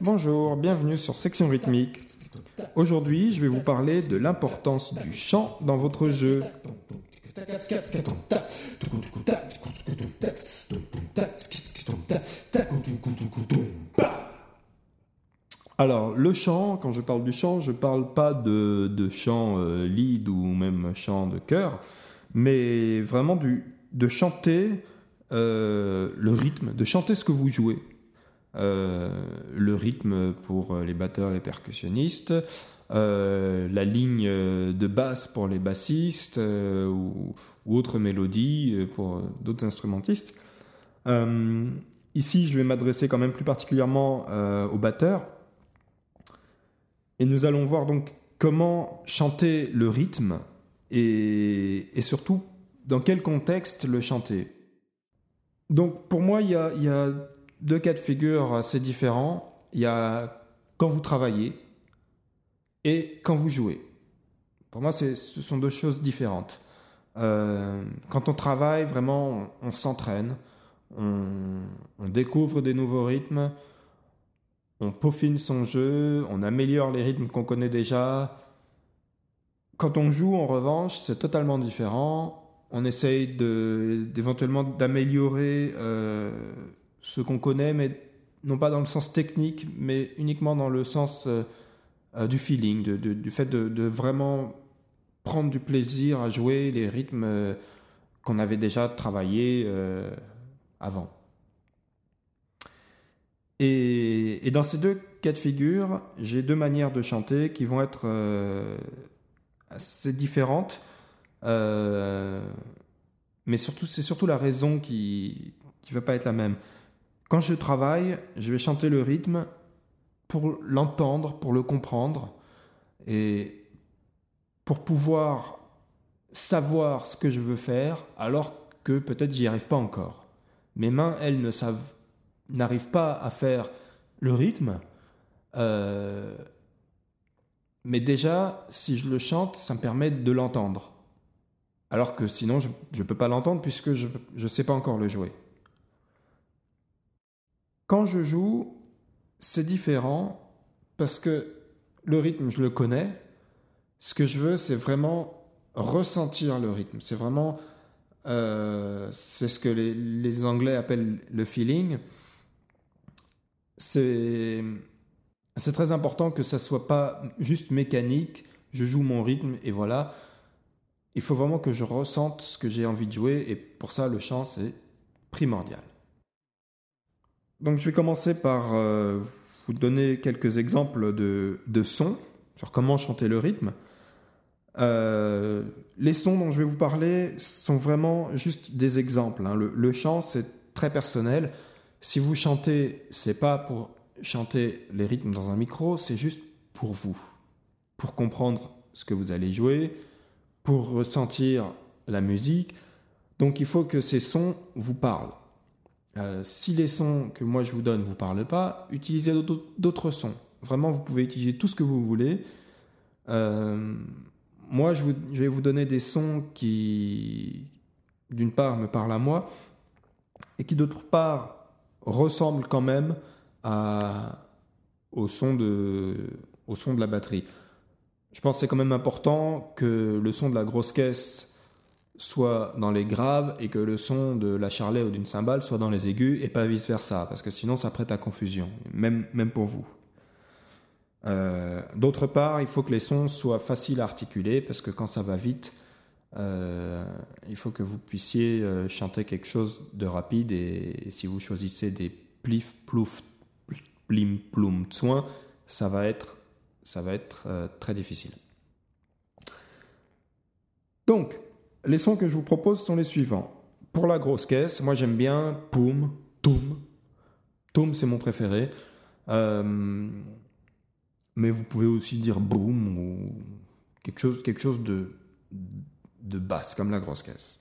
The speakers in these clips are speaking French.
Bonjour, bienvenue sur Section Rythmique. Aujourd'hui, je vais vous parler de l'importance du chant dans votre jeu. Alors, le chant, quand je parle du chant, je ne parle pas de, de chant euh, lead ou même chant de chœur, mais vraiment du, de chanter euh, le rythme, de chanter ce que vous jouez. Euh, le rythme pour les batteurs et les percussionnistes, la ligne de basse pour les bassistes ou, ou, autres mélodies pour d'autres instrumentistes. ici, je vais m'adresser quand même plus particulièrement aux batteurs et nous allons voir donc comment chanter le rythme et, surtout dans quel contexte le chanter. Donc pour moi, il y, a, deux cas de figure assez différents. Il y a quand vous travaillez et quand vous jouez. Pour moi, ce sont deux choses différentes. Euh, quand on travaille, vraiment, on, s'entraîne, on, découvre des nouveaux rythmes, on peaufine son jeu, on améliore les rythmes qu'on connaît déjà. Quand on joue, en revanche, c'est totalement différent. On essaye d'éventuellement d'améliorer euh, ce qu'on connaît, mais non pas dans le sens technique, mais uniquement dans le sens euh, euh, du feeling, du fait de, vraiment prendre du plaisir à jouer les rythmes qu'on avait déjà travaillés avant. Et, dans ces deux cas de figure, j'ai deux manières de chanter qui vont être euh, assez différentes. Euh, mais surtout, c'est surtout la raison qui ne va pas être la même. Quand je travaille, je vais chanter le rythme pour l'entendre, pour le comprendre, et pour pouvoir savoir ce que je veux faire, alors que peut-être j'y arrive pas encore. Mes mains, elles, ne savent n'arrive pas à faire le rythme, euh, mais déjà, si je le chante, ça me permet de l'entendre. Alors que sinon, je ne peux pas l'entendre puisque je ne sais pas encore le jouer. Quand je joue, c'est différent parce que le rythme, je le connais. Ce que je veux, c'est vraiment ressentir le rythme. C'est vraiment, euh, c'est ce que les, les, Anglais appellent le feeling c'est très important que ça soit pas juste mécanique. Je joue mon rythme et voilà. Il faut vraiment que je ressente ce que j'ai envie de jouer et pour ça le chant c'est primordial. Donc je vais commencer par euh, vous donner quelques exemples de, de, sons sur comment chanter le rythme. Euh, les sons dont je vais vous parler sont vraiment juste des exemples. Hein. Le, le, chant c'est très personnel. Si vous chantez, c'est pas pour chanter les rythmes dans un micro, c'est juste pour vous, pour comprendre ce que vous allez jouer, pour ressentir la musique. Donc il faut que ces sons vous parlent. Euh, si les sons que moi je vous donne ne vous parlent pas, utilisez d'autres sons. Vraiment, vous pouvez utiliser tout ce que vous voulez. Euh, moi, je, je, vais vous donner des sons qui, d'une part, me parlent à moi, et qui, d'autre part, ressemble quand même au, son de, au son de la batterie. Je pense que c'est quand même important que le son de la grosse caisse soit dans les graves et que le son de la charlet ou d'une cymbale soit dans les aigus et pas vice-versa, parce que sinon ça prête à confusion, même, même pour vous. Euh, d'autre part, il faut que les sons soient faciles à articuler, parce que quand ça va vite, euh, il faut que vous puissiez euh, chanter quelque chose de rapide et, si vous choisissez des plif, plouf, plim, ploum, tsoin, ça va être, ça va être euh, très difficile. Donc, les sons que je vous propose sont les suivants. Pour la grosse caisse, moi j'aime bien poum, toum. Toum, c'est mon préféré. mais vous pouvez aussi dire boum ou quelque chose, quelque chose de de basse, comme la grosse caisse.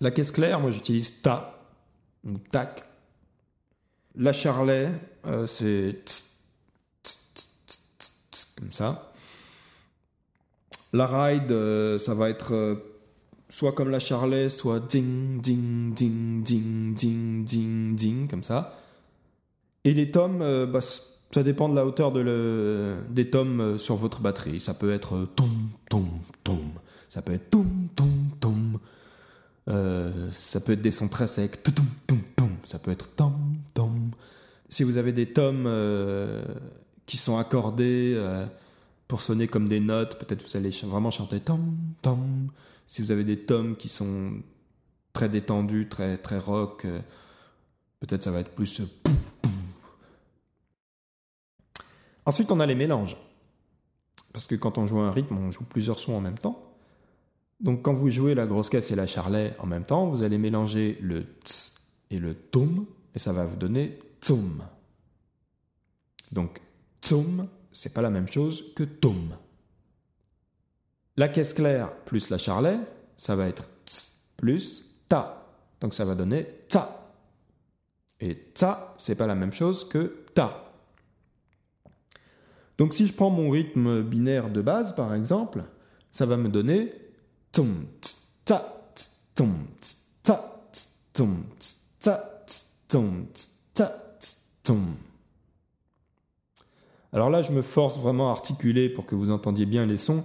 La caisse claire, moi j'utilise ta ou tac. La charlet, euh, c'est comme ça. La ride, euh, ça va être euh, soit comme la charlet, soit ding, ding, ding, ding, ding, ding, ding, comme ça. Et les tomes, bah, ça dépend de la hauteur des tomes sur votre batterie. Ça peut être tom, tom, tom. Ça peut être tom, tom, tom. ça peut être des sons très secs. Tom, tom, tom. Ça peut être tom, tom. Si vous avez des tomes qui sont accordés euh, pour sonner comme des notes. Peut-être vous allez vraiment chanter tom, tom. Si vous avez des tomes qui sont très détendus, très, très rock, euh, peut-être ça va être plus. Euh, Ensuite, on a les mélanges. Parce que quand on joue un rythme, on joue plusieurs sons en même temps. Donc quand vous jouez la grosse caisse et la charlet en même temps, vous allez mélanger le ts et le tom, et ça va vous donner tsum. Donc Tsum, c'est pas la même chose que tom. La caisse claire plus la charlet, ça va être ts plus ta. Donc ça va donner ta. Et ta, c'est pas la même chose que ta. Donc si je prends mon rythme binaire de base, par exemple, ça va me donner Alors là, je me force vraiment à articuler pour que vous entendiez bien les sons.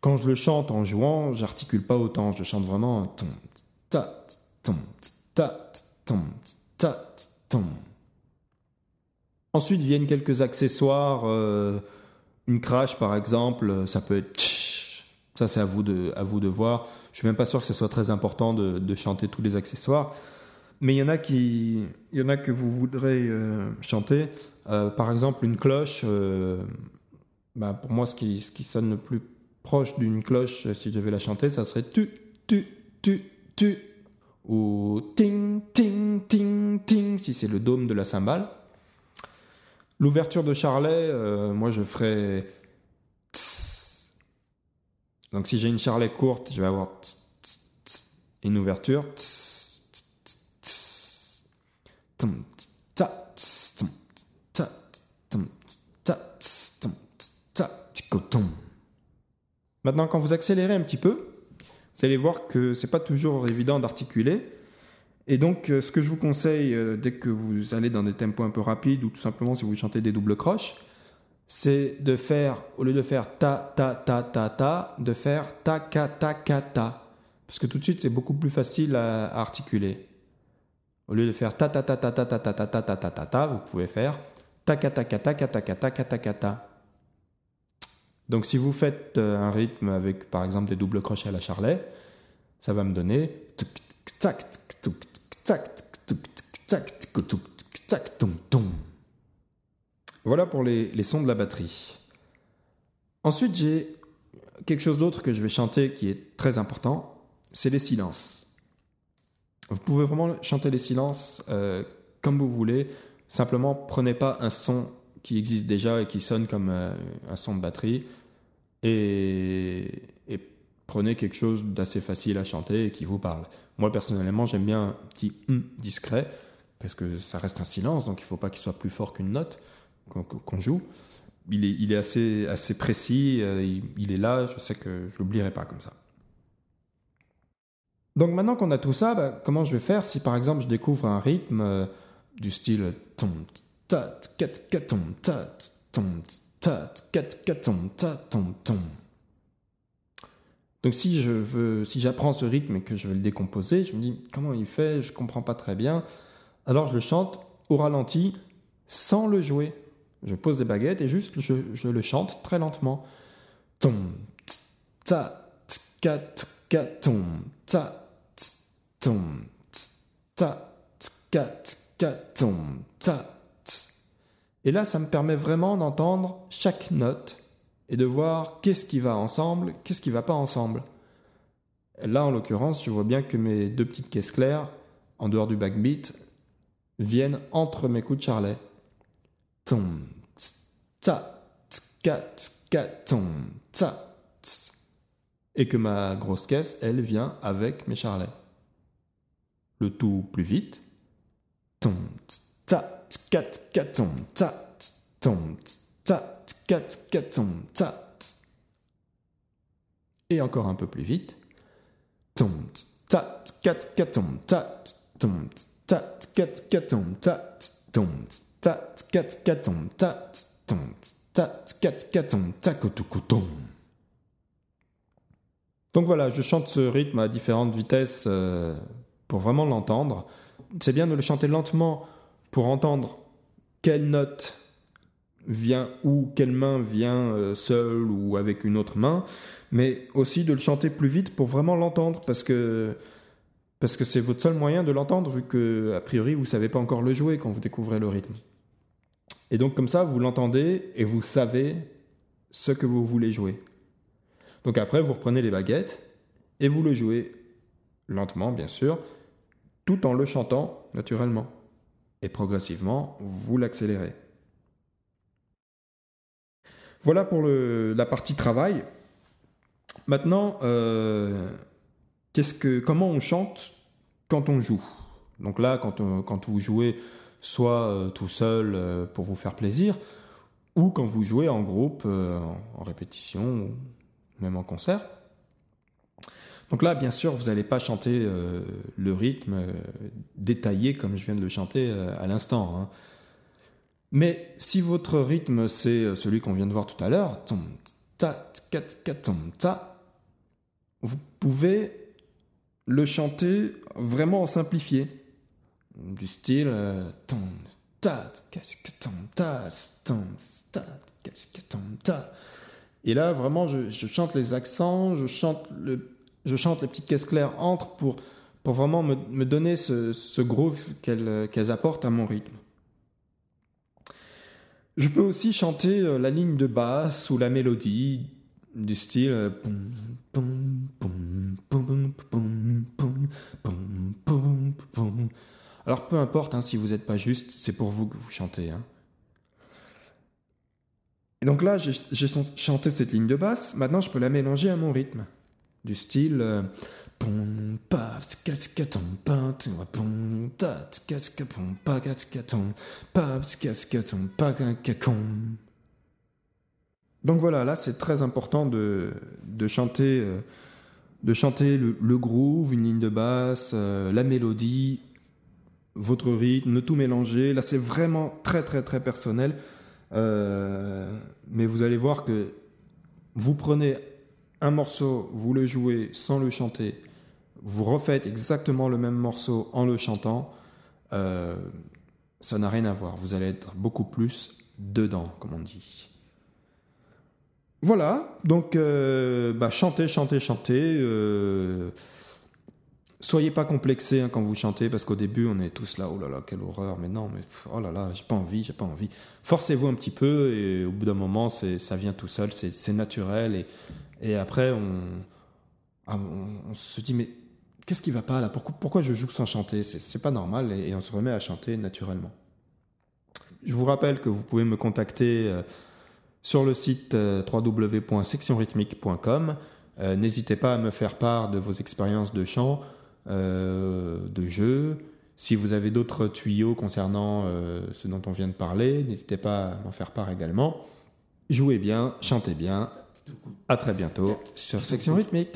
Quand je le chante en jouant, j'articule pas autant. Je chante vraiment ta ta ta Ensuite viennent quelques accessoires. Euh, une crash, par exemple, ça peut être. Ça, c'est à vous de, à vous de voir. Je suis même pas sûr que ce soit très important de, chanter tous les accessoires. Mais il y en a qui, il y en a que vous voudrez euh, chanter. Euh, par exemple, une cloche, euh, bah, pour moi, ce qui, ce qui sonne le plus proche d'une cloche, si je devais la chanter, ça serait tu, tu, tu, tu, ou ting, ting, ting, ting, si c'est le dôme de la cymbale. L'ouverture de charlet, moi, je ferais donc si j'ai une charlet courte, je vais avoir une ouverture. Maintenant, quand vous accélérez un petit peu, vous allez voir que c'est pas toujours évident d'articuler. Et donc, euh, ce que je vous conseille euh, dès que vous allez dans des tempos un peu rapides ou tout simplement si vous chantez des doubles croches, c'est de faire, au lieu de faire ta, ta, ta, ta, ta, de faire ta, ka, ta, ta. Parce que tout de suite, c'est beaucoup plus facile à, articuler. Au lieu de faire ta, ta, ta, ta, ta, ta, ta, ta, ta, ta, ta, ta, ta, vous pouvez faire ta, ka, ta, ka, ta, ka, ta, ka, ta, ka, ta, ka, ta. Donc si vous faites un rythme avec par exemple des doubles crochets à la charlet, ça va me donner voilà pour les, les, sons de la batterie. Ensuite, j'ai quelque chose d'autre que je vais chanter qui est très important, c'est les silences. Vous pouvez vraiment chanter les silences euh, comme vous voulez. Simplement, prenez pas un son qui existe déjà et qui sonne comme euh, un son de batterie et, prenez quelque chose d'assez facile à chanter et qui vous parle. Moi personnellement j'aime bien un petit hum discret parce que ça reste un silence donc il ne faut pas qu'il soit plus fort qu'une note qu'on joue. Il est, il est, assez, assez précis, euh, il, est là, je sais que je l'oublierai pas comme ça. Donc maintenant qu'on a tout ça, bah, comment je vais faire si par exemple je découvre un rythme euh, du style donc si je veux, si j'apprends ce rythme et que je veux le décomposer, je me dis comment il fait, je comprends pas très bien. Alors je le chante au ralenti sans le jouer. Je pose des baguettes et juste je, le chante très lentement. et là, ça me permet vraiment d'entendre chaque note et de voir qu'est-ce qui va ensemble, qu'est-ce qui va pas ensemble. Là, en l'occurrence, je vois bien que mes deux petites caisses claires, en dehors du backbeat, viennent entre mes coups de charlet tom, tsa, tska, tska, tom, tsa. Et que ma grosse caisse, elle vient avec mes charlets. Le tout plus vite. Tom, tsa, tska, tska, tom, tsa, tom, tsa, tska, tska, tom. Et encore un peu plus vite. Tom, tsa, tska, tska, tom, tsa, tom, tsa, tska, tska, tom, tom, tsa donc voilà, je chante ce rythme à différentes vitesses pour vraiment l'entendre. C'est bien de le chanter lentement pour entendre quelle note vient où, quelle main vient seule ou avec une autre main, mais aussi de le chanter plus vite pour vraiment l'entendre parce que parce que c'est votre seul moyen de l'entendre vu que a priori vous savez pas encore le jouer quand vous découvrez le rythme. Et donc comme ça vous l'entendez et vous savez ce que vous voulez jouer. Donc après, vous reprenez les baguettes et vous le jouez lentement, bien sûr, tout en le chantant naturellement. Et progressivement, vous l'accélérez. Voilà pour la partie travail. Maintenant, euh, comment on chante quand on joue? Donc là, quand, quand vous jouez soit euh, tout seul euh, pour vous faire plaisir, ou quand vous jouez en groupe, en répétition, même en concert. Donc là, bien sûr, vous n'allez pas chanter euh, le rythme euh, détaillé comme je viens de le chanter euh, à l'instant. Hein. Mais si votre rythme, c'est celui qu'on vient de voir tout à l'heure, vous pouvez le chanter vraiment en simplifié. Du style et là, vraiment, je, chante les accents, je chante, le, je chante les petites caisses claires entre pour, pour vraiment me, me donner ce, ce groove qu'elles apportent à mon rythme. Je peux aussi chanter euh, la ligne de basse ou la mélodie du style euh, alors peu importe hein, si vous n'êtes pas juste, c'est pour vous que vous chantez. Hein. Et donc là, j'ai chanté cette ligne de basse. Maintenant, je peux la mélanger à mon rythme. Du style. Donc voilà, là c'est très important de, de chanter, euh, de chanter le, groove, une ligne de basse, euh, la mélodie, votre rythme, tout mélanger. Là c'est vraiment très très très personnel. Euh, mais vous allez voir que vous prenez un morceau, vous le jouez sans le chanter, vous refaites exactement le même morceau en le chantant, euh, ça n'a rien à voir. Vous allez être beaucoup plus dedans, comme on dit. Voilà, donc euh, bah, chantez, chantez, chantez. Soyez pas complexés hein, quand vous chantez, parce qu'au début, on est tous là, oh là là, quelle horreur, mais non, mais oh là là, j'ai pas envie, j'ai pas envie. Forcez-vous un petit peu, et au bout d'un moment, ça vient tout seul, c'est naturel, et, et après, ah, on, on, se dit, mais qu'est-ce qui va pas là? Pourquoi, pourquoi je joue sans chanter? C'est pas normal, et, on se remet à chanter naturellement. Je vous rappelle que vous pouvez me contacter euh, sur le site euh, www.sectionrythmique.com. Euh, n'hésitez pas à me faire part de vos expériences de chant. Euh, de jeu. Si vous avez d'autres tuyaux concernant euh, ce dont on vient de parler, n'hésitez pas à m'en faire part également. Jouez bien, chantez bien. À très bientôt sur Section Rythmique.